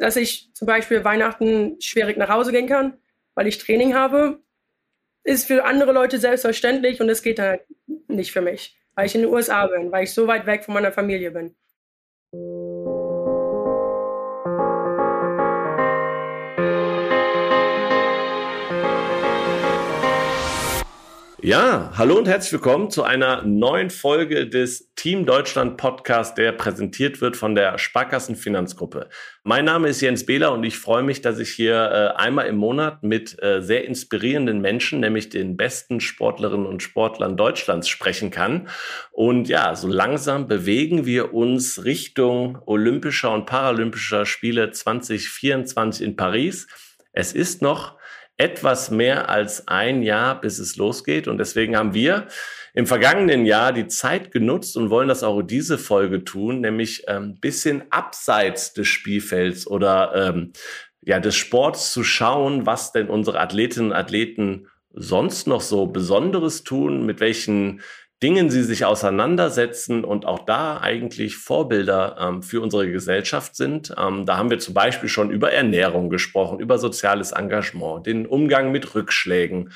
dass ich zum Beispiel Weihnachten schwierig nach Hause gehen kann, weil ich Training habe, ist für andere Leute selbstverständlich und es geht halt nicht für mich, weil ich in den USA bin, weil ich so weit weg von meiner Familie bin. Ja, hallo und herzlich willkommen zu einer neuen Folge des Team Deutschland Podcast, der präsentiert wird von der Sparkassen Finanzgruppe. Mein Name ist Jens Behler und ich freue mich, dass ich hier äh, einmal im Monat mit äh, sehr inspirierenden Menschen, nämlich den besten Sportlerinnen und Sportlern Deutschlands sprechen kann. Und ja, so langsam bewegen wir uns Richtung Olympischer und Paralympischer Spiele 2024 in Paris. Es ist noch etwas mehr als ein Jahr, bis es losgeht. Und deswegen haben wir im vergangenen Jahr die Zeit genutzt und wollen das auch diese Folge tun, nämlich ein ähm, bisschen abseits des Spielfelds oder ähm, ja, des Sports zu schauen, was denn unsere Athletinnen und Athleten sonst noch so Besonderes tun, mit welchen Dingen sie sich auseinandersetzen und auch da eigentlich Vorbilder ähm, für unsere Gesellschaft sind. Ähm, da haben wir zum Beispiel schon über Ernährung gesprochen, über soziales Engagement, den Umgang mit Rückschlägen.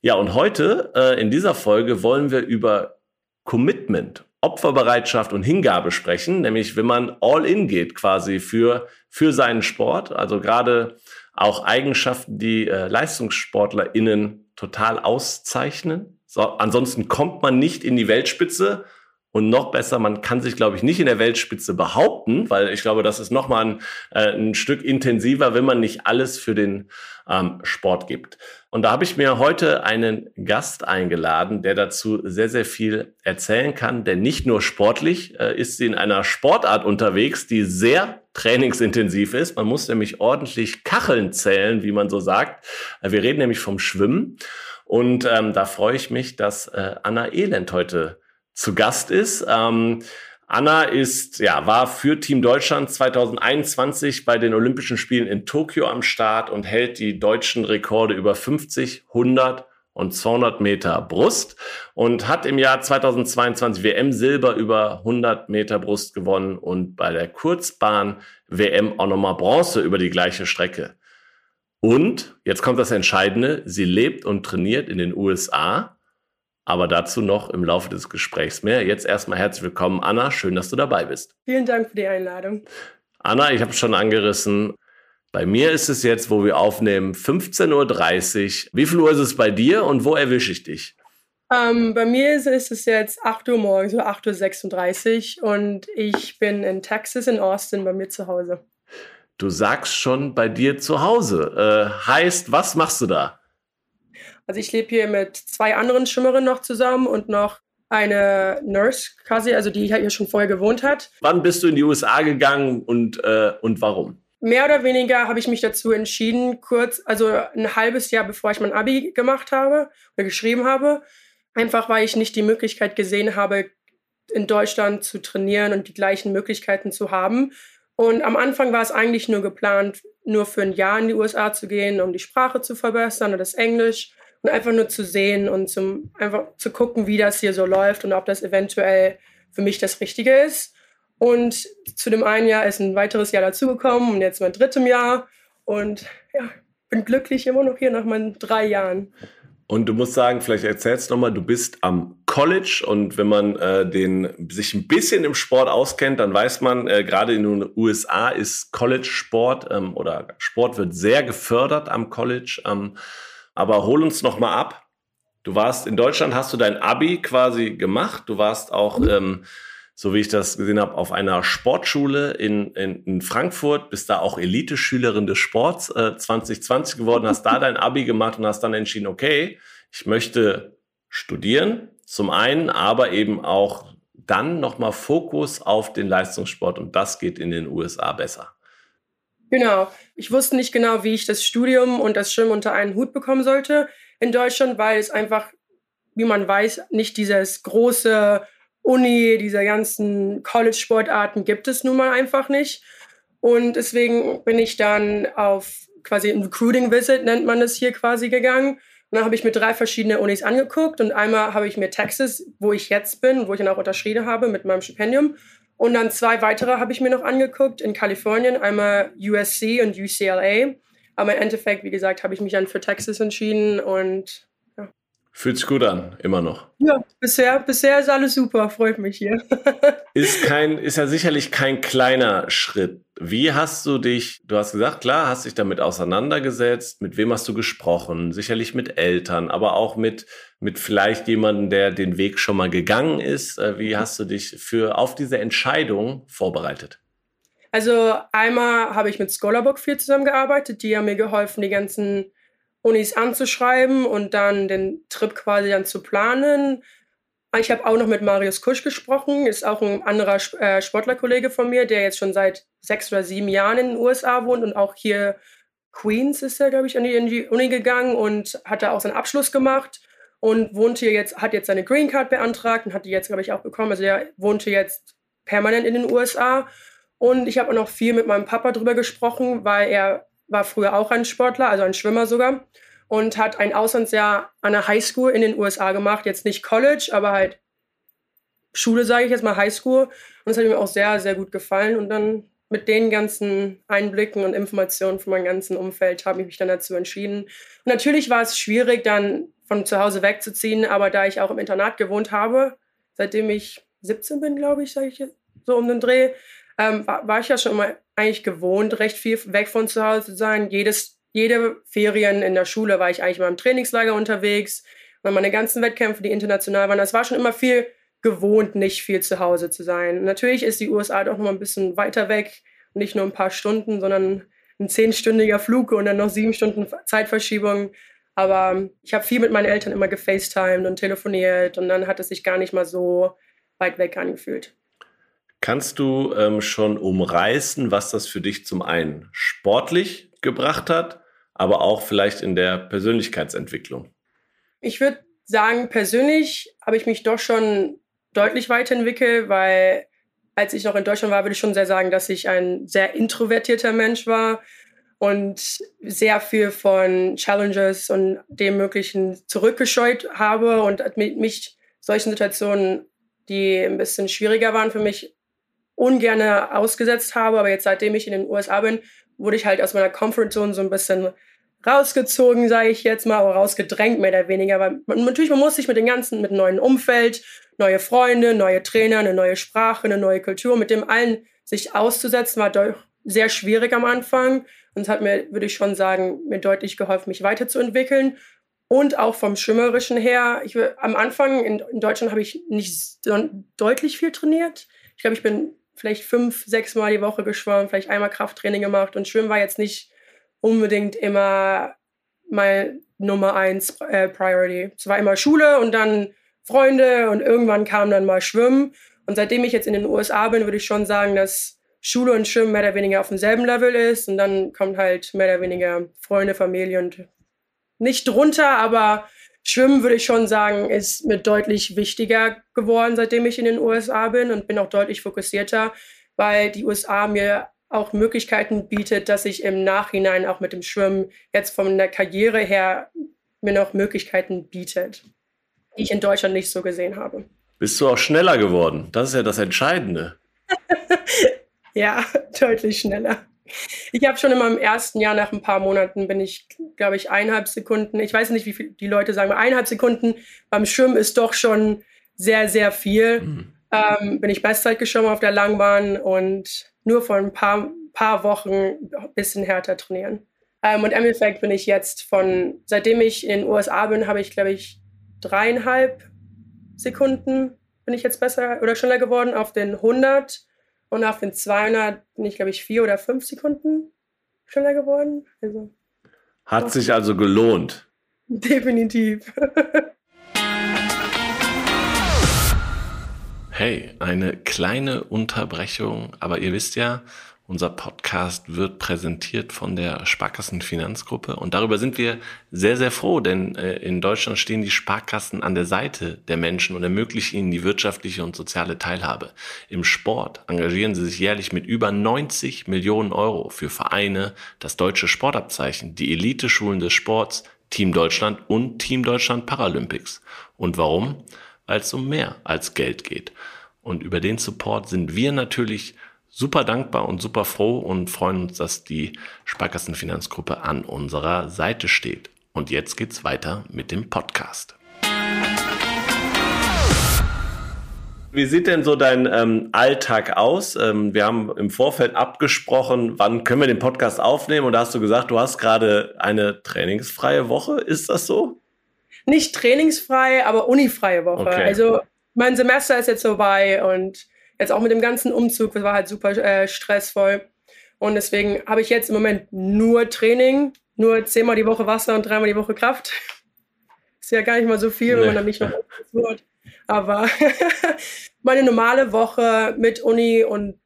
Ja, und heute äh, in dieser Folge wollen wir über Commitment, Opferbereitschaft und Hingabe sprechen, nämlich wenn man all in geht quasi für, für seinen Sport, also gerade auch Eigenschaften, die äh, LeistungssportlerInnen total auszeichnen. So, ansonsten kommt man nicht in die Weltspitze. Und noch besser, man kann sich, glaube ich, nicht in der Weltspitze behaupten, weil ich glaube, das ist nochmal ein, äh, ein Stück intensiver, wenn man nicht alles für den ähm, Sport gibt. Und da habe ich mir heute einen Gast eingeladen, der dazu sehr, sehr viel erzählen kann. Denn nicht nur sportlich äh, ist sie in einer Sportart unterwegs, die sehr trainingsintensiv ist. Man muss nämlich ordentlich Kacheln zählen, wie man so sagt. Äh, wir reden nämlich vom Schwimmen. Und ähm, da freue ich mich, dass äh, Anna Elend heute zu Gast ist. Ähm, Anna ist, ja, war für Team Deutschland 2021 bei den Olympischen Spielen in Tokio am Start und hält die deutschen Rekorde über 50, 100 und 200 Meter Brust und hat im Jahr 2022 WM Silber über 100 Meter Brust gewonnen und bei der Kurzbahn WM auch nochmal Bronze über die gleiche Strecke. Und jetzt kommt das Entscheidende, sie lebt und trainiert in den USA, aber dazu noch im Laufe des Gesprächs mehr. Jetzt erstmal herzlich willkommen, Anna. Schön, dass du dabei bist. Vielen Dank für die Einladung. Anna, ich habe schon angerissen. Bei mir ist es jetzt, wo wir aufnehmen, 15.30 Uhr. Wie viel Uhr ist es bei dir und wo erwische ich dich? Ähm, bei mir ist, ist, es jetzt 8 Uhr morgens, so 8.36 Uhr und ich bin in Texas, in Austin, bei mir zu Hause. Du sagst schon bei dir zu Hause. Äh, heißt, was machst du da? Also ich lebe hier mit zwei anderen Schwimmerinnen noch zusammen und noch eine Nurse quasi, also die hier schon vorher gewohnt hat. Wann bist du in die USA gegangen und, äh, und warum? Mehr oder weniger habe ich mich dazu entschieden, kurz, also ein halbes Jahr bevor ich mein Abi gemacht habe oder geschrieben habe, einfach weil ich nicht die Möglichkeit gesehen habe, in Deutschland zu trainieren und die gleichen Möglichkeiten zu haben. Und am Anfang war es eigentlich nur geplant, nur für ein Jahr in die USA zu gehen, um die Sprache zu verbessern und das Englisch und einfach nur zu sehen und zum, einfach zu gucken, wie das hier so läuft und ob das eventuell für mich das Richtige ist. Und zu dem einen Jahr ist ein weiteres Jahr dazugekommen und jetzt mein drittes Jahr. Und ja, bin glücklich immer noch hier nach meinen drei Jahren. Und du musst sagen, vielleicht erzählst du nochmal, du bist am College und wenn man äh, den, sich ein bisschen im Sport auskennt, dann weiß man, äh, gerade in den USA ist College-Sport ähm, oder Sport wird sehr gefördert am College. Ähm, aber hol uns nochmal ab. Du warst in Deutschland, hast du dein Abi quasi gemacht. Du warst auch ähm, so wie ich das gesehen habe, auf einer Sportschule in, in, in Frankfurt, bist da auch Elite-Schülerin des Sports äh, 2020 geworden, hast da dein Abi gemacht und hast dann entschieden, okay, ich möchte studieren, zum einen, aber eben auch dann nochmal Fokus auf den Leistungssport und das geht in den USA besser. Genau. Ich wusste nicht genau, wie ich das Studium und das Schwimmen unter einen Hut bekommen sollte in Deutschland, weil es einfach, wie man weiß, nicht dieses große Uni, dieser ganzen College-Sportarten gibt es nun mal einfach nicht. Und deswegen bin ich dann auf quasi ein Recruiting Visit, nennt man das hier quasi, gegangen. Und dann habe ich mir drei verschiedene Unis angeguckt und einmal habe ich mir Texas, wo ich jetzt bin, wo ich dann auch unterschrieben habe mit meinem Stipendium. Und dann zwei weitere habe ich mir noch angeguckt in Kalifornien, einmal USC und UCLA. Aber im Endeffekt, wie gesagt, habe ich mich dann für Texas entschieden und Fühlt sich gut an, immer noch. Ja, bisher, bisher ist alles super, freut mich hier. ist kein, ist ja sicherlich kein kleiner Schritt. Wie hast du dich, du hast gesagt, klar, hast dich damit auseinandergesetzt, mit wem hast du gesprochen? Sicherlich mit Eltern, aber auch mit, mit vielleicht jemandem, der den Weg schon mal gegangen ist. Äh, wie hast du dich für, auf diese Entscheidung vorbereitet? Also einmal habe ich mit Scholarbook viel zusammengearbeitet, die haben mir geholfen, die ganzen Unis anzuschreiben und dann den Trip quasi dann zu planen. Ich habe auch noch mit Marius Kusch gesprochen, ist auch ein anderer äh, Sportlerkollege von mir, der jetzt schon seit sechs oder sieben Jahren in den USA wohnt und auch hier Queens ist er, glaube ich, an die, in die Uni gegangen und hat da auch seinen Abschluss gemacht und wohnt hier jetzt, hat jetzt seine Green Card beantragt und hat die jetzt, glaube ich, auch bekommen. Also er wohnte jetzt permanent in den USA. Und ich habe auch noch viel mit meinem Papa drüber gesprochen, weil er war früher auch ein Sportler, also ein Schwimmer sogar, und hat ein Auslandsjahr an der Highschool in den USA gemacht. Jetzt nicht College, aber halt Schule, sage ich jetzt mal Highschool. Und das hat mir auch sehr, sehr gut gefallen. Und dann mit den ganzen Einblicken und Informationen von meinem ganzen Umfeld habe ich mich dann dazu entschieden. Und natürlich war es schwierig, dann von zu Hause wegzuziehen, aber da ich auch im Internat gewohnt habe, seitdem ich 17 bin, glaube ich, sage ich so um den Dreh, ähm, war, war, ich ja schon immer eigentlich gewohnt, recht viel weg von zu Hause zu sein. Jedes, jede Ferien in der Schule war ich eigentlich mal im Trainingslager unterwegs. Und meine ganzen Wettkämpfe, die international waren, das war schon immer viel gewohnt, nicht viel zu Hause zu sein. Natürlich ist die USA doch noch mal ein bisschen weiter weg, nicht nur ein paar Stunden, sondern ein zehnstündiger Flug und dann noch sieben Stunden Zeitverschiebung. Aber ich habe viel mit meinen Eltern immer gefacetimed und telefoniert und dann hat es sich gar nicht mal so weit weg angefühlt. Kannst du ähm, schon umreißen, was das für dich zum einen sportlich gebracht hat, aber auch vielleicht in der Persönlichkeitsentwicklung? Ich würde sagen, persönlich habe ich mich doch schon deutlich weiterentwickelt, weil als ich noch in Deutschland war, würde ich schon sehr sagen, dass ich ein sehr introvertierter Mensch war und sehr viel von Challenges und dem Möglichen zurückgescheut habe und mich solchen Situationen, die ein bisschen schwieriger waren für mich, ungern ausgesetzt habe. Aber jetzt, seitdem ich in den USA bin, wurde ich halt aus meiner Comfortzone so ein bisschen rausgezogen, sage ich jetzt mal, oder rausgedrängt, mehr oder weniger. Weil man, natürlich, man muss sich mit dem ganzen, mit neuen Umfeld, neue Freunde, neue Trainer, eine neue Sprache, eine neue Kultur, mit dem allen sich auszusetzen, war doch sehr schwierig am Anfang. Und es hat mir, würde ich schon sagen, mir deutlich geholfen, mich weiterzuentwickeln. Und auch vom Schwimmerischen her. Ich, am Anfang in, in Deutschland habe ich nicht so deutlich viel trainiert. Ich glaube, ich bin vielleicht fünf, sechs Mal die Woche geschwommen, vielleicht einmal Krafttraining gemacht. Und Schwimmen war jetzt nicht unbedingt immer mein Nummer eins äh, Priority. Es war immer Schule und dann Freunde und irgendwann kam dann mal Schwimmen. Und seitdem ich jetzt in den USA bin, würde ich schon sagen, dass Schule und Schwimmen mehr oder weniger auf demselben Level ist. Und dann kommt halt mehr oder weniger Freunde, Familie und nicht drunter, aber Schwimmen würde ich schon sagen, ist mir deutlich wichtiger geworden, seitdem ich in den USA bin und bin auch deutlich fokussierter, weil die USA mir auch Möglichkeiten bietet, dass ich im Nachhinein auch mit dem Schwimmen jetzt von der Karriere her mir noch Möglichkeiten bietet, die ich in Deutschland nicht so gesehen habe. Bist du auch schneller geworden? Das ist ja das Entscheidende. ja, deutlich schneller. Ich habe schon in meinem ersten Jahr nach ein paar Monaten bin ich, glaube ich, eineinhalb Sekunden. Ich weiß nicht, wie viel die Leute sagen, eineinhalb Sekunden beim Schwimmen ist doch schon sehr, sehr viel. Mhm. Ähm, bin ich Bestzeit geschwommen auf der Langbahn und nur vor ein paar, paar Wochen ein bisschen härter trainieren. Ähm, und im Endeffekt bin ich jetzt von, seitdem ich in den USA bin, habe ich, glaube ich, dreieinhalb Sekunden bin ich jetzt besser oder schneller geworden auf den 100 und auf den 200 bin ich, glaube ich, vier oder fünf Sekunden schneller geworden. Also, Hat sich also gelohnt. Definitiv. hey, eine kleine Unterbrechung, aber ihr wisst ja, unser Podcast wird präsentiert von der Sparkassen Finanzgruppe und darüber sind wir sehr, sehr froh, denn äh, in Deutschland stehen die Sparkassen an der Seite der Menschen und ermöglichen ihnen die wirtschaftliche und soziale Teilhabe. Im Sport engagieren sie sich jährlich mit über 90 Millionen Euro für Vereine, das deutsche Sportabzeichen, die Elite-Schulen des Sports, Team Deutschland und Team Deutschland Paralympics. Und warum? Weil es um mehr als Geld geht. Und über den Support sind wir natürlich super dankbar und super froh und freuen uns, dass die Sparkassenfinanzgruppe an unserer Seite steht. Und jetzt geht's weiter mit dem Podcast. Wie sieht denn so dein ähm, Alltag aus? Ähm, wir haben im Vorfeld abgesprochen, wann können wir den Podcast aufnehmen und da hast du gesagt, du hast gerade eine trainingsfreie Woche. Ist das so? Nicht trainingsfrei, aber unifreie Woche. Okay. Also mein Semester ist jetzt vorbei und jetzt auch mit dem ganzen Umzug, das war halt super äh, stressvoll. Und deswegen habe ich jetzt im Moment nur Training, nur zehnmal die Woche Wasser und dreimal die Woche Kraft. Ist ja gar nicht mal so viel, nee. wenn man dann nicht noch wird. Aber meine normale Woche mit Uni und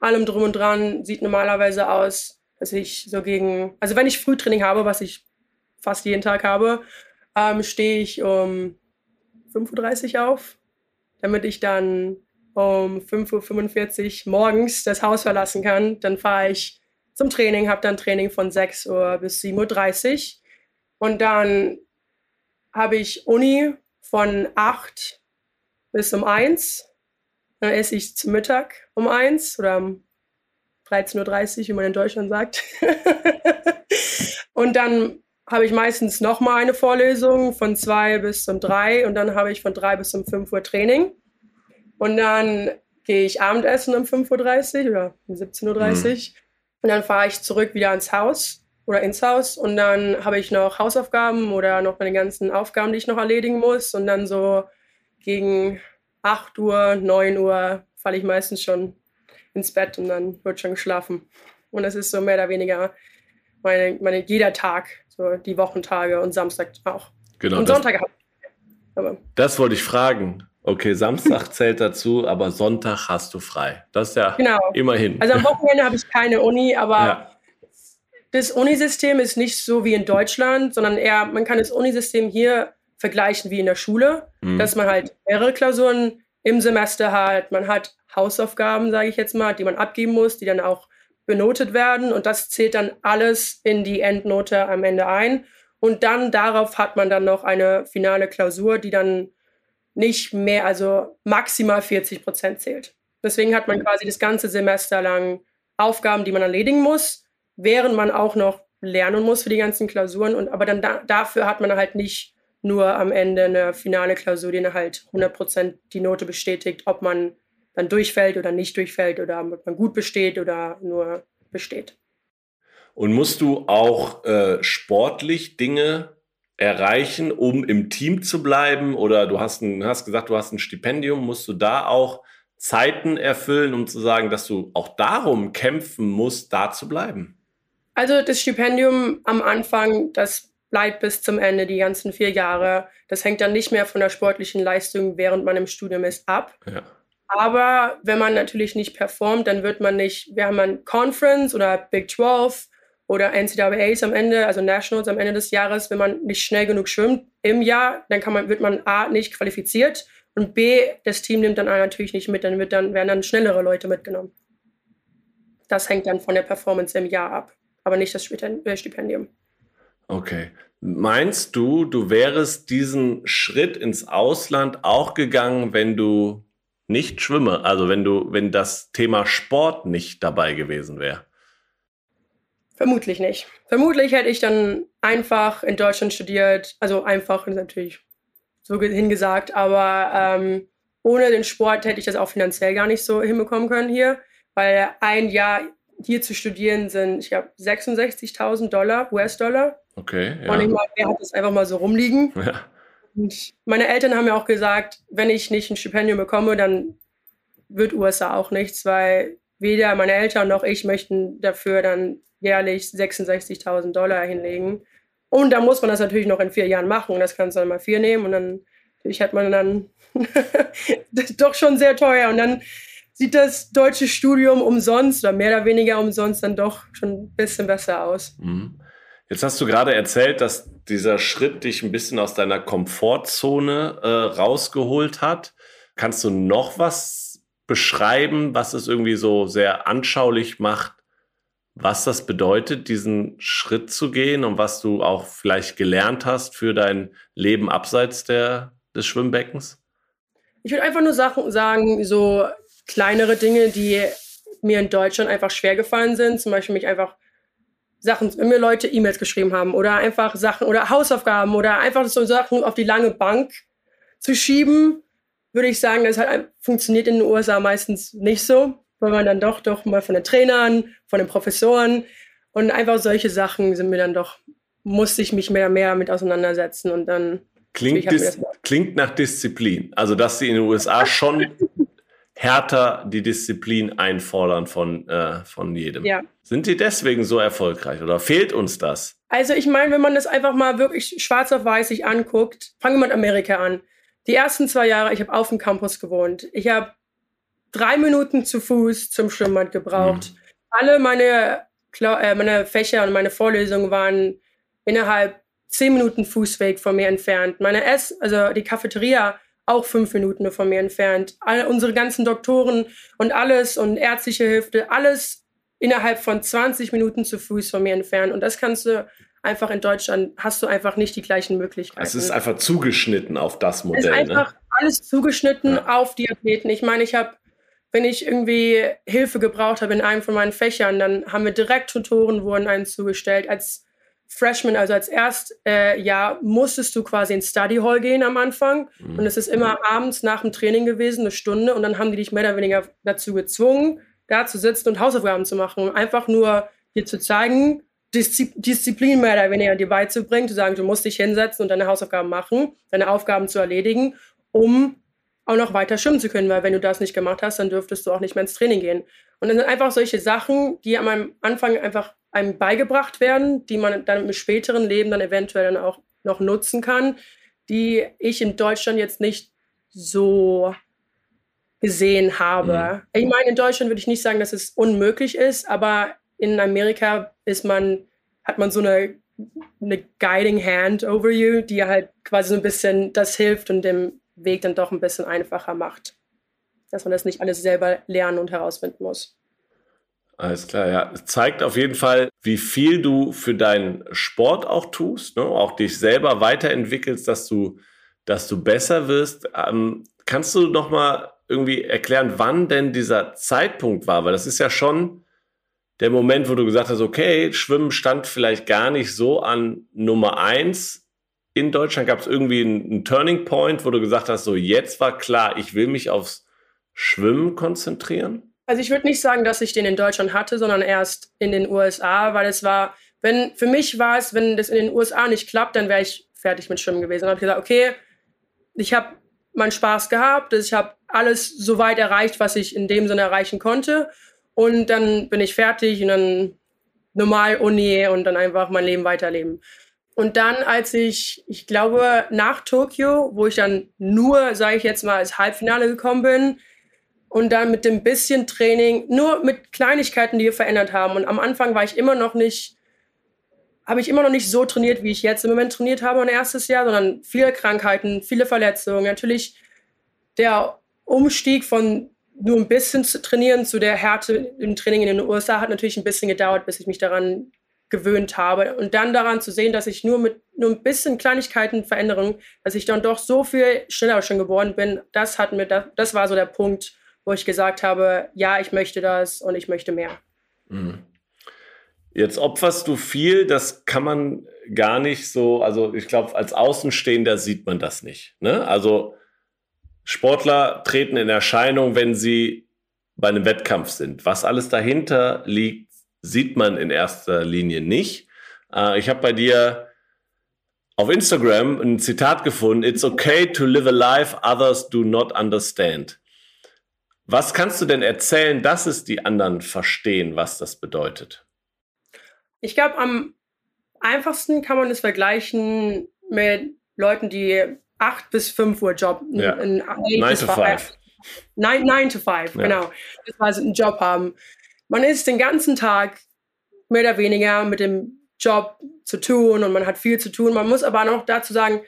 allem drum und dran sieht normalerweise aus, dass ich so gegen, also wenn ich Frühtraining habe, was ich fast jeden Tag habe, ähm, stehe ich um 5.30 Uhr auf, damit ich dann um 5.45 Uhr morgens das Haus verlassen kann. Dann fahre ich zum Training, habe dann Training von 6 Uhr bis 7.30 Uhr. Und dann habe ich Uni von 8 bis um 1. Dann esse ich zu Mittag um 1 oder um 13.30 Uhr, wie man in Deutschland sagt. und dann habe ich meistens nochmal eine Vorlesung von 2 bis um 3 und dann habe ich von 3 bis um 5 Uhr Training. Und dann gehe ich Abendessen um 5.30 Uhr oder um 17.30 Uhr. Mhm. Und dann fahre ich zurück wieder ins Haus oder ins Haus. Und dann habe ich noch Hausaufgaben oder noch meine ganzen Aufgaben, die ich noch erledigen muss. Und dann so gegen 8 Uhr, 9 Uhr falle ich meistens schon ins Bett und dann wird schon geschlafen. Und das ist so mehr oder weniger meine, meine jeder Tag, so die Wochentage und Samstag auch. Genau. Und Sonntag auch. Das wollte ich fragen. Okay, Samstag zählt dazu, aber Sonntag hast du frei. Das ist ja genau. immerhin. Also am Wochenende habe ich keine Uni, aber ja. das Unisystem ist nicht so wie in Deutschland, sondern eher, man kann das Unisystem hier vergleichen wie in der Schule, mhm. dass man halt mehrere Klausuren im Semester hat. Man hat Hausaufgaben, sage ich jetzt mal, die man abgeben muss, die dann auch benotet werden und das zählt dann alles in die Endnote am Ende ein. Und dann darauf hat man dann noch eine finale Klausur, die dann nicht mehr, also maximal 40 Prozent zählt. Deswegen hat man quasi das ganze Semester lang Aufgaben, die man erledigen muss, während man auch noch lernen muss für die ganzen Klausuren. Und aber dann da, dafür hat man halt nicht nur am Ende eine finale Klausur, die halt 100% die Note bestätigt, ob man dann durchfällt oder nicht durchfällt oder ob man gut besteht oder nur besteht. Und musst du auch äh, sportlich Dinge erreichen, um im Team zu bleiben? Oder du hast, ein, hast gesagt, du hast ein Stipendium, musst du da auch Zeiten erfüllen, um zu sagen, dass du auch darum kämpfen musst, da zu bleiben? Also das Stipendium am Anfang, das bleibt bis zum Ende, die ganzen vier Jahre. Das hängt dann nicht mehr von der sportlichen Leistung, während man im Studium ist, ab. Ja. Aber wenn man natürlich nicht performt, dann wird man nicht, wir haben ein Conference oder Big 12 oder NCAAs am Ende, also Nationals am Ende des Jahres, wenn man nicht schnell genug schwimmt im Jahr, dann kann man, wird man A nicht qualifiziert und B, das Team nimmt dann natürlich nicht mit, dann, wird dann werden dann schnellere Leute mitgenommen. Das hängt dann von der Performance im Jahr ab, aber nicht das Stipendium. Okay. Meinst du, du wärst diesen Schritt ins Ausland auch gegangen, wenn du nicht schwimme, also wenn du, wenn das Thema Sport nicht dabei gewesen wäre? Vermutlich nicht. Vermutlich hätte ich dann einfach in Deutschland studiert, also einfach ist natürlich so hingesagt, aber ähm, ohne den Sport hätte ich das auch finanziell gar nicht so hinbekommen können hier, weil ein Jahr hier zu studieren sind, ich glaube, 66.000 Dollar, US-Dollar. Okay. Ja. Und ich meine, wer hat das einfach mal so rumliegen? Ja. Und meine Eltern haben mir auch gesagt, wenn ich nicht ein Stipendium bekomme, dann wird USA auch nichts, weil weder meine Eltern noch ich möchten dafür dann jährlich 66.000 Dollar hinlegen. Und da muss man das natürlich noch in vier Jahren machen. Das kannst du dann mal vier nehmen und dann natürlich hat man dann doch schon sehr teuer. Und dann sieht das deutsche Studium umsonst oder mehr oder weniger umsonst dann doch schon ein bisschen besser aus. Mhm. Jetzt hast du gerade erzählt, dass dieser Schritt dich ein bisschen aus deiner Komfortzone äh, rausgeholt hat. Kannst du noch was beschreiben, was es irgendwie so sehr anschaulich macht, was das bedeutet, diesen Schritt zu gehen und was du auch vielleicht gelernt hast für dein Leben abseits der, des Schwimmbeckens? Ich würde einfach nur Sachen sagen, so kleinere Dinge, die mir in Deutschland einfach schwer gefallen sind. Zum Beispiel mich einfach Sachen, wenn mir Leute E-Mails geschrieben haben oder einfach Sachen oder Hausaufgaben oder einfach so Sachen auf die lange Bank zu schieben, würde ich sagen, das halt funktioniert in den USA meistens nicht so, weil man dann doch doch mal von den Trainern, von den Professoren und einfach solche Sachen sind mir dann doch, musste ich mich mehr, mehr mit auseinandersetzen und dann. Klingt, dis, klingt nach Disziplin. Also, dass sie in den USA schon härter die Disziplin einfordern von, äh, von jedem. Ja. Sind die deswegen so erfolgreich oder fehlt uns das? Also ich meine, wenn man das einfach mal wirklich schwarz auf weiß sich anguckt, fangen wir mit Amerika an. Die ersten zwei Jahre, ich habe auf dem Campus gewohnt. Ich habe drei Minuten zu Fuß zum Schwimmbad gebraucht. Mhm. Alle meine, äh, meine Fächer und meine Vorlesungen waren innerhalb zehn Minuten Fußweg von mir entfernt. Meine Ess, also die Cafeteria auch fünf Minuten von mir entfernt. All unsere ganzen Doktoren und alles und ärztliche Hilfe, alles innerhalb von 20 Minuten zu Fuß von mir entfernt. Und das kannst du einfach in Deutschland, hast du einfach nicht die gleichen Möglichkeiten. Es ist einfach zugeschnitten auf das Modell. Es ist ne? einfach ne? alles zugeschnitten ja. auf die Athleten. Ich meine, ich habe, wenn ich irgendwie Hilfe gebraucht habe in einem von meinen Fächern, dann haben wir direkt Tutoren wurden einen zugestellt. Als Freshman, also als Erstjahr, äh, musstest du quasi ins Study Hall gehen am Anfang. Mhm. Und es ist immer abends nach dem Training gewesen, eine Stunde. Und dann haben die dich mehr oder weniger dazu gezwungen, da zu sitzen und Hausaufgaben zu machen. Einfach nur dir zu zeigen, Diszi Disziplin mehr oder weniger dir beizubringen, zu sagen, du musst dich hinsetzen und deine Hausaufgaben machen, deine Aufgaben zu erledigen, um auch noch weiter schwimmen zu können. Weil wenn du das nicht gemacht hast, dann dürftest du auch nicht mehr ins Training gehen. Und dann sind einfach solche Sachen, die am Anfang einfach einem beigebracht werden, die man dann im späteren Leben dann eventuell dann auch noch nutzen kann, die ich in Deutschland jetzt nicht so gesehen habe. Mhm. Ich meine, in Deutschland würde ich nicht sagen, dass es unmöglich ist, aber in Amerika ist man, hat man so eine, eine guiding hand over you, die halt quasi so ein bisschen das hilft und den Weg dann doch ein bisschen einfacher macht. Dass man das nicht alles selber lernen und herausfinden muss. Alles klar, ja. Zeigt auf jeden Fall, wie viel du für deinen Sport auch tust, ne? auch dich selber weiterentwickelst, dass du, dass du besser wirst. Ähm, kannst du noch mal irgendwie erklären, wann denn dieser Zeitpunkt war? Weil das ist ja schon der Moment, wo du gesagt hast, okay, Schwimmen stand vielleicht gar nicht so an Nummer eins. In Deutschland gab es irgendwie einen, einen Turning Point, wo du gesagt hast, so jetzt war klar, ich will mich aufs Schwimmen konzentrieren. Also ich würde nicht sagen, dass ich den in Deutschland hatte, sondern erst in den USA, weil es war, wenn für mich war es, wenn das in den USA nicht klappt, dann wäre ich fertig mit Schwimmen gewesen. Dann habe ich gesagt, okay, ich habe meinen Spaß gehabt, ich habe alles so weit erreicht, was ich in dem Sinne erreichen konnte und dann bin ich fertig und dann normal Uni und dann einfach mein Leben weiterleben. Und dann, als ich, ich glaube, nach Tokio, wo ich dann nur, sage ich jetzt mal, als Halbfinale gekommen bin, und dann mit dem bisschen Training, nur mit Kleinigkeiten, die wir verändert haben. Und am Anfang war ich immer noch nicht, habe ich immer noch nicht so trainiert, wie ich jetzt im Moment trainiert habe, mein erstes Jahr, sondern viele Krankheiten, viele Verletzungen. Natürlich der Umstieg von nur ein bisschen zu trainieren zu der Härte im Training in den USA hat natürlich ein bisschen gedauert, bis ich mich daran gewöhnt habe. Und dann daran zu sehen, dass ich nur mit nur ein bisschen Kleinigkeiten Veränderungen, dass ich dann doch so viel schneller schon geworden bin, das hat mir, das, das war so der Punkt, wo ich gesagt habe, ja, ich möchte das und ich möchte mehr. Mhm. Jetzt opferst du viel, das kann man gar nicht so, also ich glaube, als Außenstehender sieht man das nicht. Ne? Also Sportler treten in Erscheinung, wenn sie bei einem Wettkampf sind. Was alles dahinter liegt, sieht man in erster Linie nicht. Äh, ich habe bei dir auf Instagram ein Zitat gefunden, It's okay to live a life others do not understand. Was kannst du denn erzählen, dass es die anderen verstehen, was das bedeutet? Ich glaube, am einfachsten kann man es vergleichen mit Leuten, die 8 bis 5 Uhr Job, ja. 9 to 5. 9, 9 to 5, ja. genau. Das heißt, einen Job haben. Man ist den ganzen Tag mehr oder weniger mit dem Job zu tun und man hat viel zu tun. Man muss aber noch dazu sagen,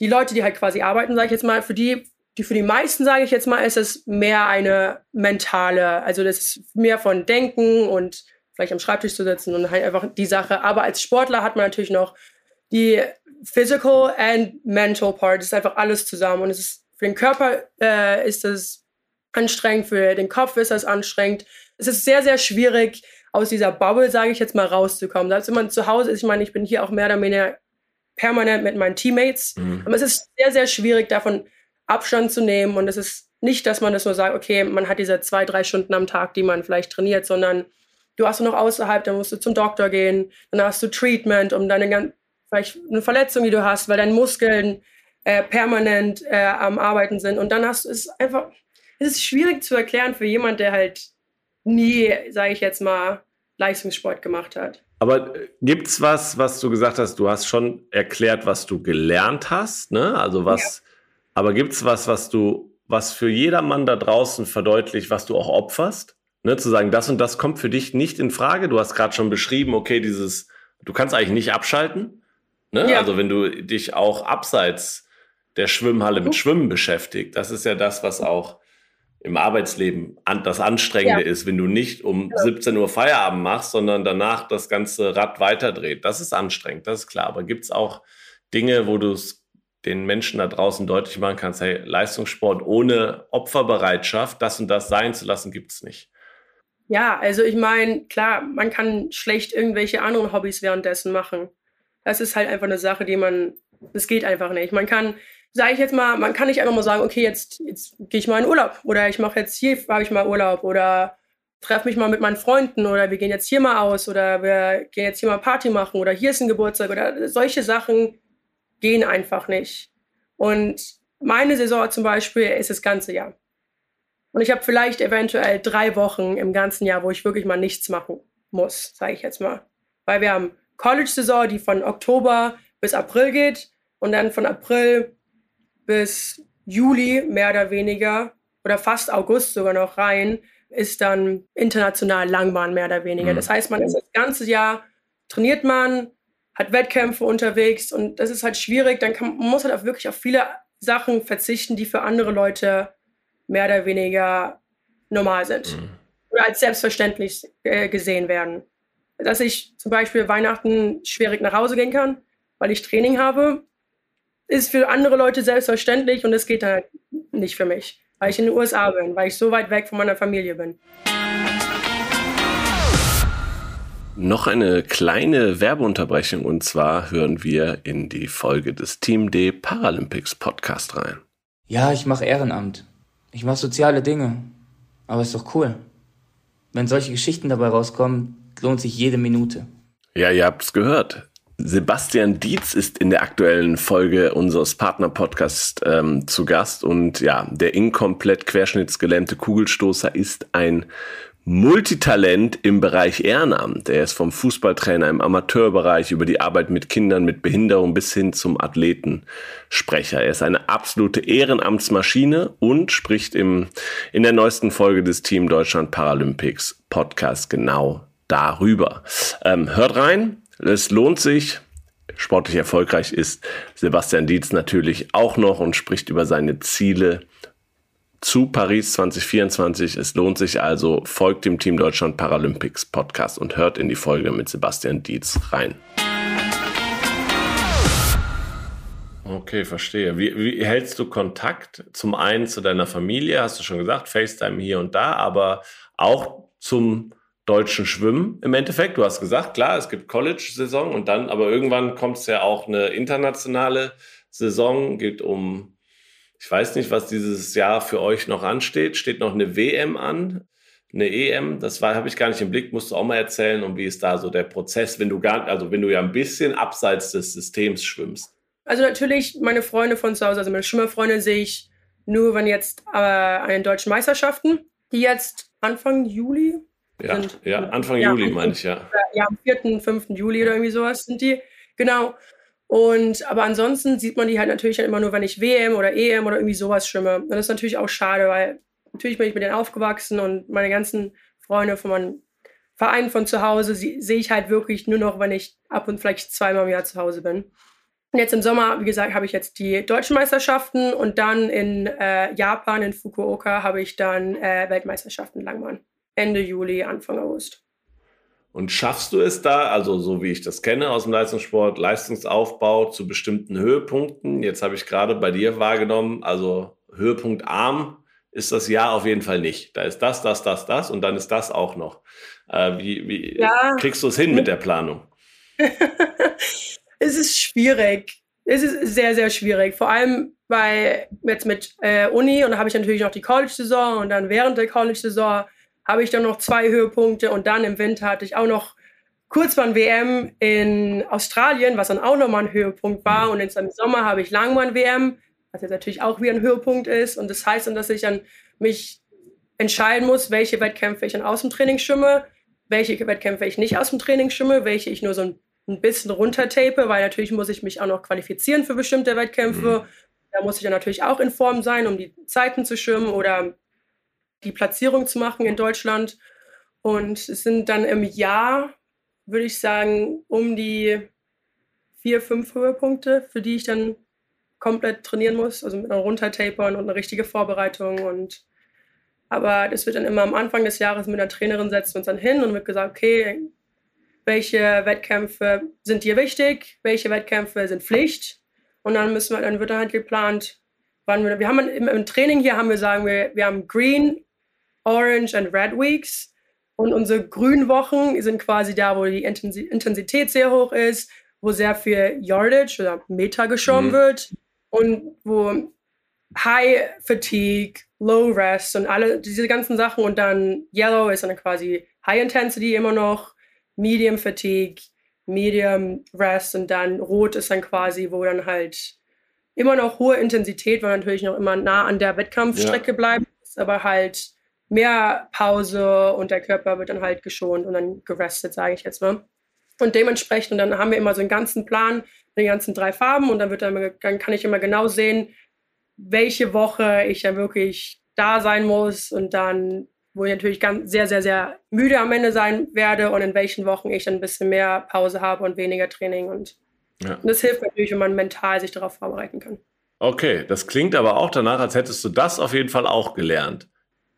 die Leute, die halt quasi arbeiten, sage ich jetzt mal, für die die für die meisten, sage ich jetzt mal, ist es mehr eine mentale, also das ist mehr von Denken und vielleicht am Schreibtisch zu sitzen und halt einfach die Sache. Aber als Sportler hat man natürlich noch die physical and mental part, das ist einfach alles zusammen und es ist für den Körper äh, ist es anstrengend, für den Kopf ist das anstrengend. Es ist sehr, sehr schwierig, aus dieser Bubble, sage ich jetzt mal, rauszukommen. Als wenn man zu Hause ist, ich meine, ich bin hier auch mehr oder weniger permanent mit meinen Teammates. Mhm. Aber es ist sehr, sehr schwierig, davon Abstand zu nehmen. Und es ist nicht, dass man das nur sagt, okay, man hat diese zwei, drei Stunden am Tag, die man vielleicht trainiert, sondern du hast noch außerhalb, dann musst du zum Doktor gehen, dann hast du Treatment, um deine ganz, vielleicht eine Verletzung, die du hast, weil deine Muskeln äh, permanent äh, am Arbeiten sind. Und dann hast du es einfach, es ist schwierig zu erklären für jemand, der halt nie, sage ich jetzt mal, Leistungssport gemacht hat. Aber äh, gibt es was, was du gesagt hast, du hast schon erklärt, was du gelernt hast, ne? Also was, ja. aber gibt es was, was du, was für jedermann da draußen verdeutlicht, was du auch opferst? Ne? Zu sagen, das und das kommt für dich nicht in Frage. Du hast gerade schon beschrieben, okay, dieses, du kannst eigentlich nicht abschalten. Ne? Ja. Also wenn du dich auch abseits der Schwimmhalle mit Schwimmen beschäftigt, das ist ja das, was auch im Arbeitsleben an, das Anstrengende ja. ist, wenn du nicht um ja. 17 Uhr Feierabend machst, sondern danach das ganze Rad weiterdreht. Das ist anstrengend, das ist klar. Aber gibt es auch Dinge, wo du es den Menschen da draußen deutlich machen kannst, hey, Leistungssport ohne Opferbereitschaft, das und das sein zu lassen, gibt es nicht. Ja, also ich meine, klar, man kann schlecht irgendwelche anderen Hobbys währenddessen machen. Das ist halt einfach eine Sache, die man, das geht einfach nicht. Man kann sage ich jetzt mal, man kann nicht einfach mal sagen, okay, jetzt, jetzt gehe ich mal in Urlaub oder ich mache jetzt hier, habe ich mal Urlaub oder treffe mich mal mit meinen Freunden oder wir gehen jetzt hier mal aus oder wir gehen jetzt hier mal Party machen oder hier ist ein Geburtstag oder solche Sachen gehen einfach nicht. Und meine Saison zum Beispiel ist das ganze Jahr. Und ich habe vielleicht eventuell drei Wochen im ganzen Jahr, wo ich wirklich mal nichts machen muss, sage ich jetzt mal. Weil wir haben College-Saison, die von Oktober bis April geht und dann von April bis Juli mehr oder weniger oder fast August sogar noch rein, ist dann international Langbahn mehr oder weniger. Mhm. Das heißt, man ist das ganze Jahr, trainiert man, hat Wettkämpfe unterwegs und das ist halt schwierig. Dann kann, man muss halt auch wirklich auf viele Sachen verzichten, die für andere Leute mehr oder weniger normal sind mhm. oder als selbstverständlich äh, gesehen werden. Dass ich zum Beispiel Weihnachten schwierig nach Hause gehen kann, weil ich Training habe, ist für andere Leute selbstverständlich und es geht halt nicht für mich, weil ich in den USA bin, weil ich so weit weg von meiner Familie bin. Noch eine kleine Werbeunterbrechung und zwar hören wir in die Folge des Team D Paralympics Podcast rein. Ja, ich mache Ehrenamt. Ich mache soziale Dinge. Aber ist doch cool. Wenn solche Geschichten dabei rauskommen, lohnt sich jede Minute. Ja, ihr habt's gehört. Sebastian Dietz ist in der aktuellen Folge unseres Partner-Podcasts ähm, zu Gast und ja, der inkomplett querschnittsgelähmte Kugelstoßer ist ein Multitalent im Bereich Ehrenamt. Er ist vom Fußballtrainer im Amateurbereich über die Arbeit mit Kindern mit Behinderung bis hin zum Athletensprecher. Er ist eine absolute Ehrenamtsmaschine und spricht im, in der neuesten Folge des Team Deutschland Paralympics Podcast genau darüber. Ähm, hört rein, es lohnt sich. Sportlich erfolgreich ist Sebastian Dietz natürlich auch noch und spricht über seine Ziele zu Paris 2024. Es lohnt sich also, folgt dem Team Deutschland Paralympics Podcast und hört in die Folge mit Sebastian Dietz rein. Okay, verstehe. Wie, wie, hältst du Kontakt zum einen zu deiner Familie? Hast du schon gesagt, FaceTime hier und da, aber auch zum deutschen Schwimmen im Endeffekt. Du hast gesagt, klar, es gibt College-Saison und dann, aber irgendwann kommt es ja auch eine internationale Saison, geht um, ich weiß nicht, was dieses Jahr für euch noch ansteht. Steht noch eine WM an, eine EM, das habe ich gar nicht im Blick, musst du auch mal erzählen, und wie ist da so der Prozess, wenn du gar, also wenn du ja ein bisschen abseits des Systems schwimmst. Also natürlich, meine Freunde von zu Hause, also meine Schwimmerfreunde sehe ich nur, wenn jetzt äh, an den deutschen Meisterschaften, die jetzt Anfang Juli, ja, sind, ja Anfang ja, Juli meine ich, ja. Ja, am 4., 5. Juli oder irgendwie sowas sind die. Genau. Und aber ansonsten sieht man die halt natürlich immer nur, wenn ich WM oder EM oder irgendwie sowas schwimme. Und das ist natürlich auch schade, weil natürlich bin ich mit denen aufgewachsen und meine ganzen Freunde von meinem Verein von zu Hause sehe ich halt wirklich nur noch, wenn ich ab und vielleicht zweimal im Jahr zu Hause bin. Und jetzt im Sommer, wie gesagt, habe ich jetzt die deutschen Meisterschaften und dann in äh, Japan, in Fukuoka, habe ich dann äh, Weltmeisterschaften Langmann. Ende Juli, Anfang August. Und schaffst du es da, also so wie ich das kenne aus dem Leistungssport, Leistungsaufbau zu bestimmten Höhepunkten? Jetzt habe ich gerade bei dir wahrgenommen, also höhepunktarm ist das Jahr auf jeden Fall nicht. Da ist das, das, das, das und dann ist das auch noch. Äh, wie wie ja. kriegst du es hin mit der Planung? es ist schwierig. Es ist sehr, sehr schwierig. Vor allem, weil jetzt mit äh, Uni und da habe ich natürlich noch die College-Saison und dann während der College-Saison habe ich dann noch zwei Höhepunkte und dann im Winter hatte ich auch noch Kurzbahn-WM in Australien, was dann auch nochmal ein Höhepunkt war. Und jetzt im Sommer habe ich Langbahn-WM, was jetzt natürlich auch wieder ein Höhepunkt ist. Und das heißt dann, dass ich dann mich entscheiden muss, welche Wettkämpfe ich dann aus dem Training schimme, welche Wettkämpfe ich nicht aus dem Training schimme, welche ich nur so ein, ein bisschen runtertape, weil natürlich muss ich mich auch noch qualifizieren für bestimmte Wettkämpfe. Mhm. Da muss ich dann natürlich auch in Form sein, um die Zeiten zu schwimmen oder die Platzierung zu machen in Deutschland. Und es sind dann im Jahr würde ich sagen, um die vier, fünf Höhepunkte, für die ich dann komplett trainieren muss, also mit einem Runtertapern und eine richtige Vorbereitung. Und aber das wird dann immer am Anfang des Jahres mit einer Trainerin setzen wir uns dann hin und wird gesagt, okay, welche Wettkämpfe sind dir wichtig, welche Wettkämpfe sind Pflicht. Und dann müssen wir, dann wird dann halt geplant, wann wir, wir haben im, Training hier haben wir sagen wir, wir haben Green, Orange und Red Weeks. Und unsere grünen Wochen sind quasi da, wo die Intensität sehr hoch ist, wo sehr viel Yardage oder Meter geschwommen mhm. wird und wo High Fatigue, Low Rest und alle diese ganzen Sachen. Und dann Yellow ist dann quasi High Intensity immer noch, Medium Fatigue, Medium Rest und dann Rot ist dann quasi, wo dann halt immer noch hohe Intensität, weil natürlich noch immer nah an der Wettkampfstrecke ja. muss, aber halt mehr Pause und der Körper wird dann halt geschont und dann gerestet, sage ich jetzt mal. Und dementsprechend, und dann haben wir immer so einen ganzen Plan, die ganzen drei Farben und dann, wird dann, dann kann ich immer genau sehen, welche Woche ich dann wirklich da sein muss und dann, wo ich natürlich ganz sehr, sehr, sehr müde am Ende sein werde und in welchen Wochen ich dann ein bisschen mehr Pause habe und weniger Training. Und, ja. und das hilft natürlich, wenn man mental sich darauf vorbereiten kann. Okay, das klingt aber auch danach, als hättest du das auf jeden Fall auch gelernt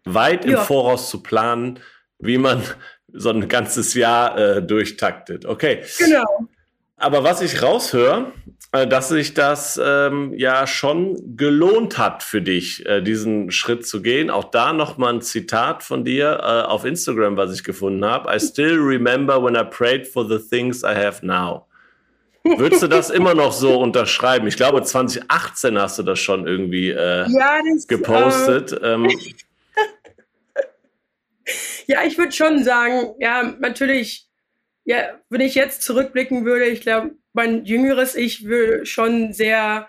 weit im Voraus zu planen, wie man so ein ganzes Jahr äh, durchtaktet. Okay. Genau. Aber was ich raushöre, äh, dass sich das ähm, ja schon gelohnt hat für dich, äh, diesen Schritt zu gehen. Auch da nochmal ein Zitat von dir äh, auf Instagram, was ich gefunden habe. I still remember when I prayed for the things I have now. Würdest du das immer noch so unterschreiben? Ich glaube, 2018 hast du das schon irgendwie äh, ja, das, gepostet. Äh, ähm, ja, ich würde schon sagen, ja, natürlich, ja, wenn ich jetzt zurückblicken würde, ich glaube, mein jüngeres Ich würde schon sehr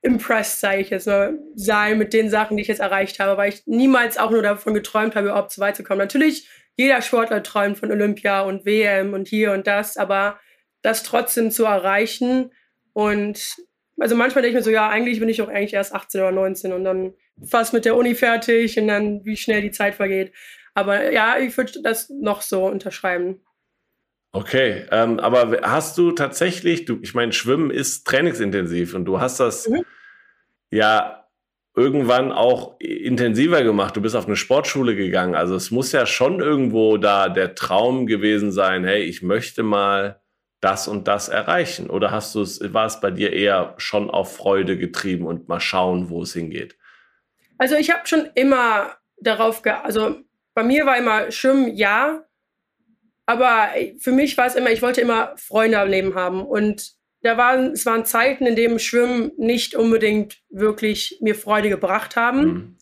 impressed, sage ich jetzt mal, sein mit den Sachen, die ich jetzt erreicht habe, weil ich niemals auch nur davon geträumt habe, überhaupt so weit zu kommen. Natürlich, jeder Sportler träumt von Olympia und WM und hier und das, aber das trotzdem zu erreichen und also manchmal denke ich mir so, ja, eigentlich bin ich auch eigentlich erst 18 oder 19 und dann fast mit der Uni fertig und dann wie schnell die Zeit vergeht. Aber ja, ich würde das noch so unterschreiben. Okay, ähm, aber hast du tatsächlich, du, ich meine, Schwimmen ist trainingsintensiv und du hast das mhm. ja irgendwann auch intensiver gemacht. Du bist auf eine Sportschule gegangen. Also es muss ja schon irgendwo da der Traum gewesen sein, hey, ich möchte mal das und das erreichen. Oder hast du es, war es bei dir eher schon auf Freude getrieben und mal schauen, wo es hingeht? Also ich habe schon immer darauf, also bei mir war immer Schwimmen ja, aber für mich war es immer, ich wollte immer Freunde am Leben haben und da waren, es waren Zeiten, in denen Schwimmen nicht unbedingt wirklich mir Freude gebracht haben. Mhm.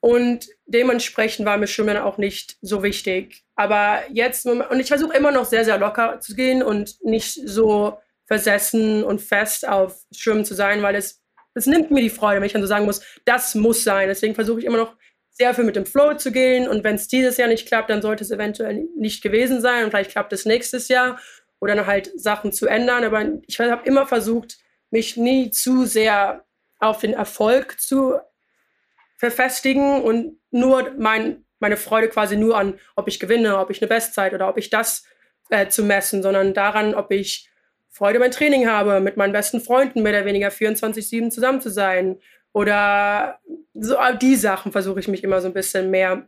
Und dementsprechend war mir Schwimmen auch nicht so wichtig. Aber jetzt, und ich versuche immer noch sehr, sehr locker zu gehen und nicht so versessen und fest auf Schwimmen zu sein, weil es, es nimmt mir die Freude, wenn ich dann so sagen muss, das muss sein. Deswegen versuche ich immer noch sehr viel mit dem Flow zu gehen. Und wenn es dieses Jahr nicht klappt, dann sollte es eventuell nicht gewesen sein. Und vielleicht klappt es nächstes Jahr oder dann halt Sachen zu ändern. Aber ich habe immer versucht, mich nie zu sehr auf den Erfolg zu verfestigen und nur mein, meine Freude quasi nur an, ob ich gewinne, ob ich eine Bestzeit oder ob ich das äh, zu messen, sondern daran, ob ich Freude beim Training habe, mit meinen besten Freunden mehr oder weniger 24-7 zusammen zu sein, oder so die Sachen versuche ich mich immer so ein bisschen mehr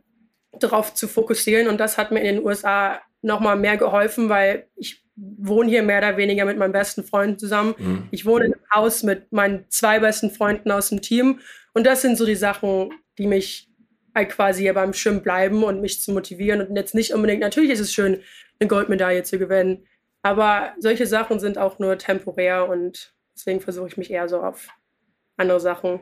darauf zu fokussieren. Und das hat mir in den USA nochmal mehr geholfen, weil ich wohne hier mehr oder weniger mit meinen besten Freunden zusammen. Mhm. Ich wohne im Haus mit meinen zwei besten Freunden aus dem Team. Und das sind so die Sachen, die mich halt quasi hier beim Schwimmen bleiben und mich zu motivieren. Und jetzt nicht unbedingt, natürlich ist es schön, eine Goldmedaille zu gewinnen. Aber solche Sachen sind auch nur temporär und deswegen versuche ich mich eher so auf andere Sachen,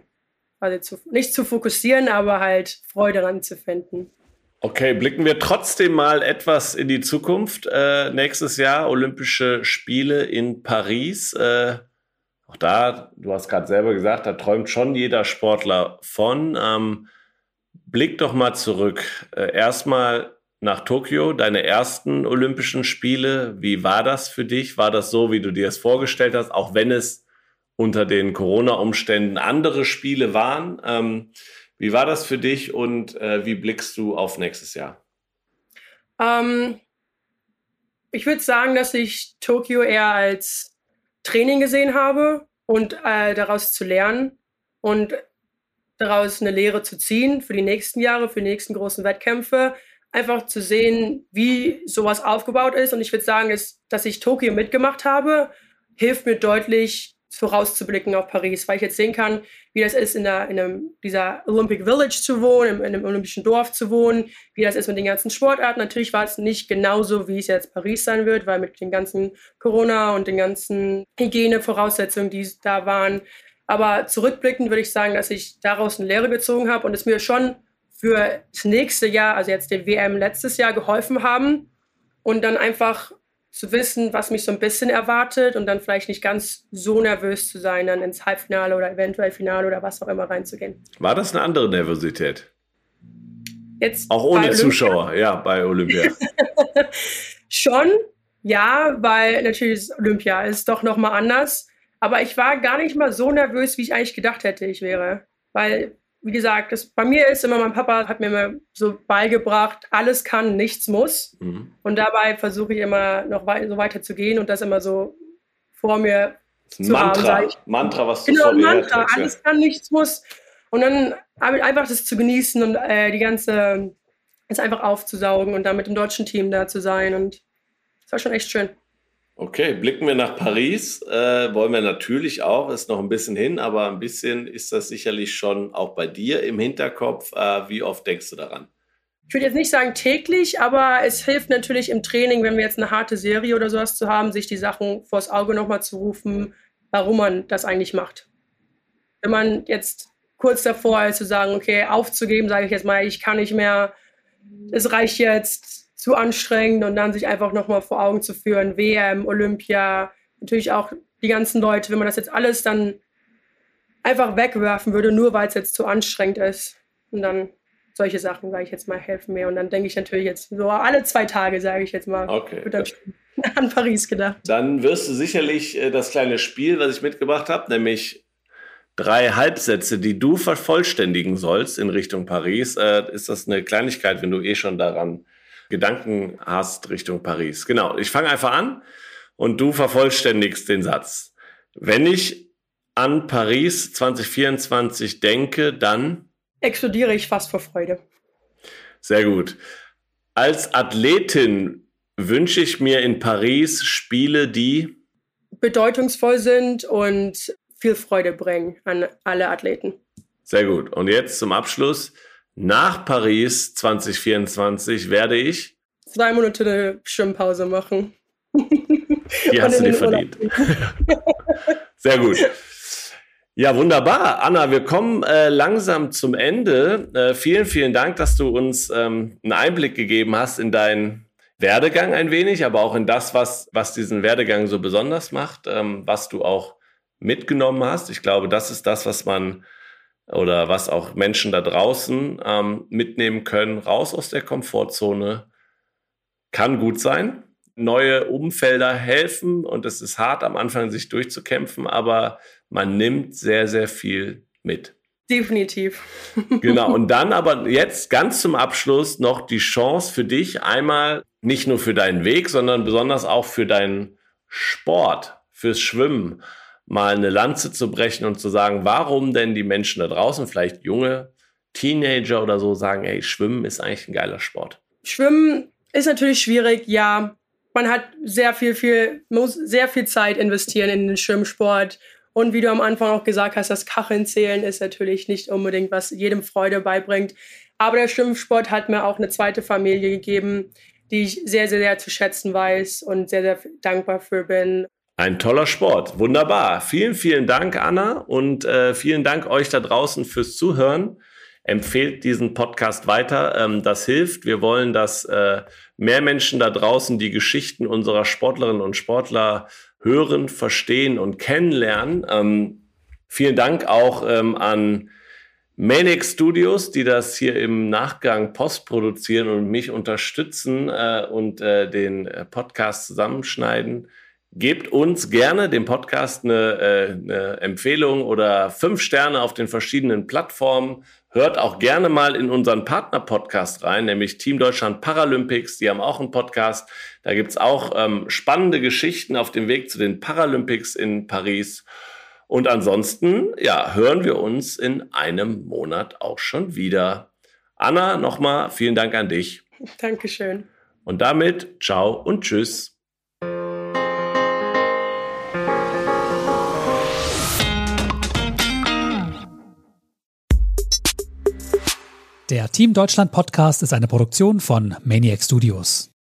also zu, nicht zu fokussieren, aber halt Freude daran zu finden. Okay, blicken wir trotzdem mal etwas in die Zukunft. Äh, nächstes Jahr Olympische Spiele in Paris. Äh, auch da, du hast gerade selber gesagt, da träumt schon jeder Sportler von. Ähm, blick doch mal zurück. Äh, erstmal nach Tokio, deine ersten Olympischen Spiele. Wie war das für dich? War das so, wie du dir es vorgestellt hast, auch wenn es unter den Corona-Umständen andere Spiele waren? Ähm, wie war das für dich und äh, wie blickst du auf nächstes Jahr? Ähm, ich würde sagen, dass ich Tokio eher als Training gesehen habe und äh, daraus zu lernen und daraus eine Lehre zu ziehen für die nächsten Jahre, für die nächsten großen Wettkämpfe. Einfach zu sehen, wie sowas aufgebaut ist. Und ich würde sagen, dass, dass ich Tokio mitgemacht habe, hilft mir deutlich, vorauszublicken auf Paris, weil ich jetzt sehen kann, wie das ist, in, der, in einem, dieser Olympic Village zu wohnen, in, in einem olympischen Dorf zu wohnen, wie das ist mit den ganzen Sportarten. Natürlich war es nicht genauso, wie es jetzt Paris sein wird, weil mit den ganzen Corona und den ganzen Hygienevoraussetzungen, die da waren. Aber zurückblickend würde ich sagen, dass ich daraus eine Lehre gezogen habe und es mir schon für das nächste Jahr, also jetzt der WM letztes Jahr, geholfen haben und dann einfach zu wissen, was mich so ein bisschen erwartet und dann vielleicht nicht ganz so nervös zu sein, dann ins Halbfinale oder eventuell Finale oder was auch immer reinzugehen. War das eine andere Nervosität? Jetzt auch ohne Zuschauer, ja, bei Olympia. Schon, ja, weil natürlich Olympia ist doch noch mal anders. Aber ich war gar nicht mal so nervös, wie ich eigentlich gedacht hätte, ich wäre. Weil wie gesagt, das, bei mir ist immer, mein Papa hat mir immer so beigebracht, alles kann, nichts muss. Mhm. Und dabei versuche ich immer noch wei so weiter zu gehen und das immer so vor mir zu Mantra, haben. Ich, Mantra, was du Genau, Mantra, hast, alles kann, nichts muss. Und dann einfach das zu genießen und äh, die ganze, es einfach aufzusaugen und dann mit dem deutschen Team da zu sein. Und es war schon echt schön. Okay, blicken wir nach Paris. Äh, wollen wir natürlich auch, ist noch ein bisschen hin, aber ein bisschen ist das sicherlich schon auch bei dir im Hinterkopf. Äh, wie oft denkst du daran? Ich würde jetzt nicht sagen täglich, aber es hilft natürlich im Training, wenn wir jetzt eine harte Serie oder sowas zu haben, sich die Sachen vors Auge nochmal zu rufen, warum man das eigentlich macht. Wenn man jetzt kurz davor ist zu sagen, okay, aufzugeben, sage ich jetzt mal, ich kann nicht mehr, es reicht jetzt, zu anstrengend und dann sich einfach nochmal vor Augen zu führen, WM, Olympia, natürlich auch die ganzen Leute, wenn man das jetzt alles dann einfach wegwerfen würde, nur weil es jetzt zu anstrengend ist. Und dann solche Sachen, sage ich jetzt mal, helfen mir. Und dann denke ich natürlich jetzt so alle zwei Tage, sage ich jetzt mal, okay. wird dann an Paris gedacht. Dann wirst du sicherlich äh, das kleine Spiel, was ich mitgebracht habe, nämlich drei Halbsätze, die du vervollständigen sollst in Richtung Paris, äh, ist das eine Kleinigkeit, wenn du eh schon daran Gedanken hast Richtung Paris. Genau, ich fange einfach an und du vervollständigst den Satz. Wenn ich an Paris 2024 denke, dann explodiere ich fast vor Freude. Sehr gut. Als Athletin wünsche ich mir in Paris Spiele, die bedeutungsvoll sind und viel Freude bringen an alle Athleten. Sehr gut. Und jetzt zum Abschluss. Nach Paris 2024 werde ich zwei Monate eine Schwimmpause machen. Die hast du dir verdient. Sehr gut. Ja, wunderbar. Anna, wir kommen äh, langsam zum Ende. Äh, vielen, vielen Dank, dass du uns ähm, einen Einblick gegeben hast in deinen Werdegang ein wenig, aber auch in das, was, was diesen Werdegang so besonders macht, ähm, was du auch mitgenommen hast. Ich glaube, das ist das, was man oder was auch Menschen da draußen ähm, mitnehmen können, raus aus der Komfortzone, kann gut sein. Neue Umfelder helfen und es ist hart am Anfang, sich durchzukämpfen, aber man nimmt sehr, sehr viel mit. Definitiv. genau. Und dann aber jetzt ganz zum Abschluss noch die Chance für dich, einmal nicht nur für deinen Weg, sondern besonders auch für deinen Sport, fürs Schwimmen mal eine Lanze zu brechen und zu sagen, warum denn die Menschen da draußen, vielleicht junge Teenager oder so, sagen, ey, Schwimmen ist eigentlich ein geiler Sport. Schwimmen ist natürlich schwierig, ja. Man hat sehr viel, viel, muss sehr viel Zeit investieren in den Schwimmsport Und wie du am Anfang auch gesagt hast, das Kacheln zählen ist natürlich nicht unbedingt, was jedem Freude beibringt. Aber der Schimpfsport hat mir auch eine zweite Familie gegeben, die ich sehr, sehr, sehr zu schätzen weiß und sehr, sehr dankbar für bin. Ein toller Sport. Wunderbar. Vielen, vielen Dank, Anna. Und äh, vielen Dank euch da draußen fürs Zuhören. Empfehlt diesen Podcast weiter. Ähm, das hilft. Wir wollen, dass äh, mehr Menschen da draußen die Geschichten unserer Sportlerinnen und Sportler hören, verstehen und kennenlernen. Ähm, vielen Dank auch ähm, an Manic Studios, die das hier im Nachgang postproduzieren und mich unterstützen äh, und äh, den äh, Podcast zusammenschneiden. Gebt uns gerne dem Podcast eine, äh, eine Empfehlung oder fünf Sterne auf den verschiedenen Plattformen. Hört auch gerne mal in unseren Partner-Podcast rein, nämlich Team Deutschland Paralympics. Die haben auch einen Podcast. Da gibt's auch ähm, spannende Geschichten auf dem Weg zu den Paralympics in Paris. Und ansonsten, ja, hören wir uns in einem Monat auch schon wieder. Anna, nochmal vielen Dank an dich. Dankeschön. Und damit ciao und tschüss. Der Team Deutschland Podcast ist eine Produktion von Maniac Studios.